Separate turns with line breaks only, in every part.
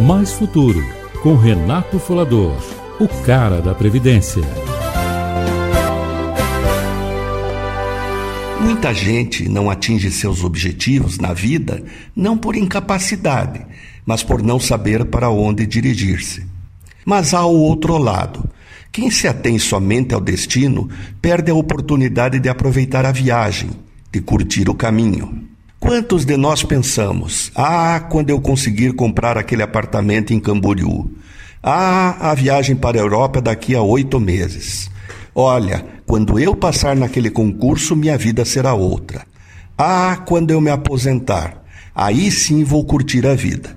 Mais Futuro, com Renato Folador, o cara da Previdência.
Muita gente não atinge seus objetivos na vida não por incapacidade, mas por não saber para onde dirigir-se. Mas há o outro lado. Quem se atém somente ao destino perde a oportunidade de aproveitar a viagem, de curtir o caminho. Quantos de nós pensamos: ah, quando eu conseguir comprar aquele apartamento em Camboriú? Ah, a viagem para a Europa daqui a oito meses. Olha, quando eu passar naquele concurso, minha vida será outra. Ah, quando eu me aposentar, aí sim vou curtir a vida.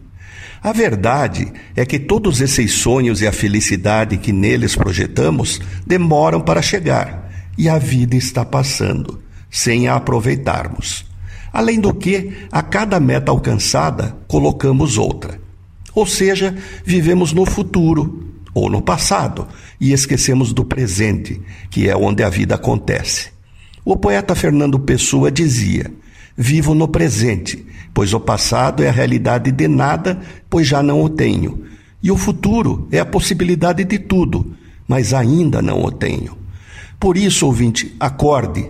A verdade é que todos esses sonhos e a felicidade que neles projetamos demoram para chegar, e a vida está passando, sem a aproveitarmos. Além do que, a cada meta alcançada, colocamos outra. Ou seja, vivemos no futuro ou no passado e esquecemos do presente, que é onde a vida acontece. O poeta Fernando Pessoa dizia: Vivo no presente, pois o passado é a realidade de nada, pois já não o tenho. E o futuro é a possibilidade de tudo, mas ainda não o tenho. Por isso, ouvinte, acorde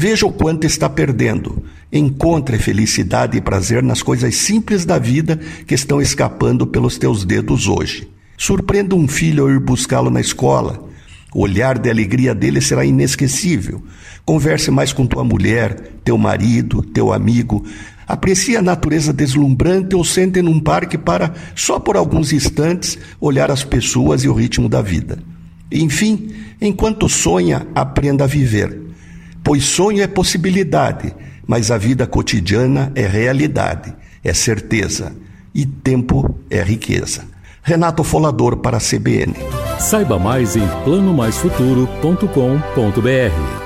Veja o quanto está perdendo. Encontre felicidade e prazer nas coisas simples da vida que estão escapando pelos teus dedos hoje. Surpreenda um filho ao ir buscá-lo na escola. O olhar de alegria dele será inesquecível. Converse mais com tua mulher, teu marido, teu amigo. Aprecie a natureza deslumbrante ou sente num parque para, só por alguns instantes, olhar as pessoas e o ritmo da vida. Enfim, enquanto sonha, aprenda a viver pois sonho é possibilidade, mas a vida cotidiana é realidade, é certeza, e tempo é riqueza. Renato Folador para a CBN.
Saiba mais em planomaisfuturo.com.br.